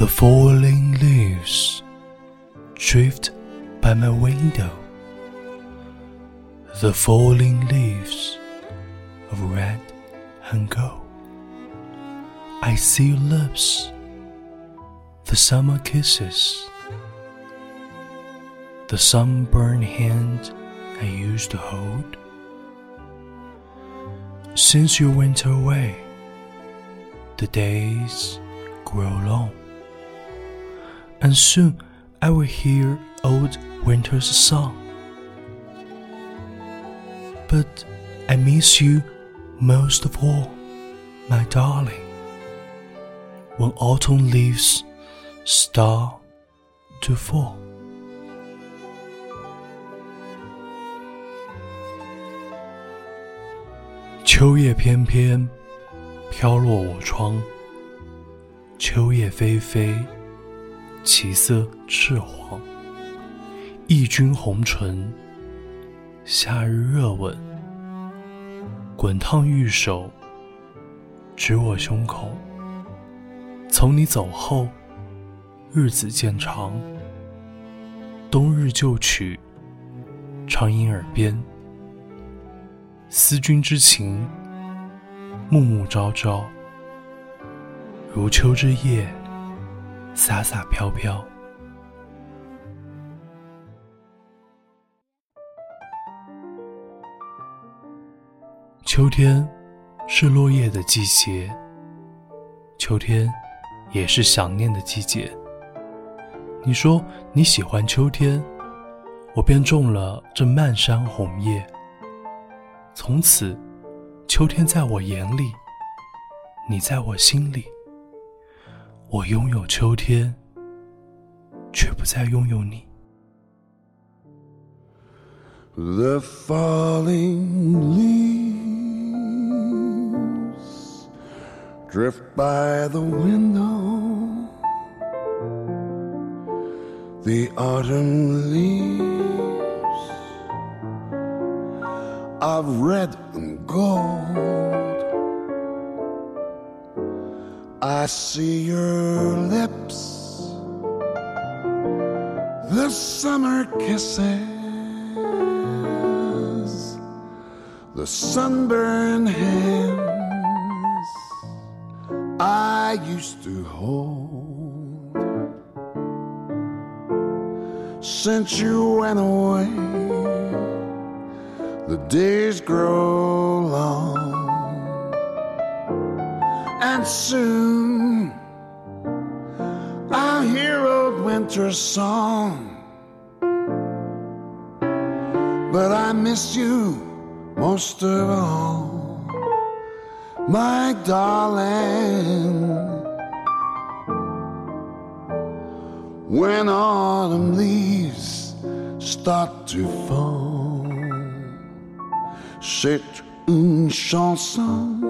The falling leaves drift by my window. The falling leaves of red and gold. I see your lips, the summer kisses, the sunburned hand I used to hold. Since you went away, the days grow long, and soon I will hear old winter's song. But I miss you most of all, my darling. When autumn leaves start to fall.《秋叶翩翩》飘落我窗，秋叶菲菲。其色赤黄。忆君红唇，夏日热吻，滚烫玉手，指我胸口。从你走后，日子渐长。冬日旧曲，常萦耳边。思君之情，暮暮朝朝，如秋之夜，洒洒飘飘。秋天是落叶的季节，秋天也是想念的季节。你说你喜欢秋天，我便种了这漫山红叶。从此，秋天在我眼里，你在我心里。我拥有秋天，却不再拥有你。The falling leaves drift by the window. The autumn leaves of red and gold. I see your lips, the summer kisses, the sunburned hands I used to hold. Since you went away the days grow long, and soon I'll hear old winter's song. But I miss you most of all, my darling. When autumn leaves start to fall c'est une chanson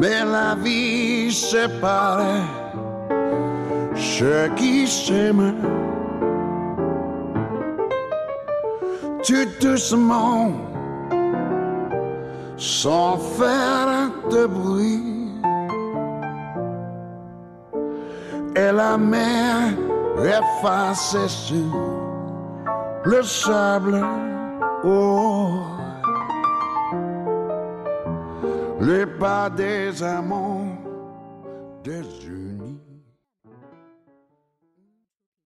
Mais la vie sépare ceux qui s'aiment. Tout doucement, sans faire de bruit. et la mer effacée sur le sable. Oh, les pas des amants des yeux.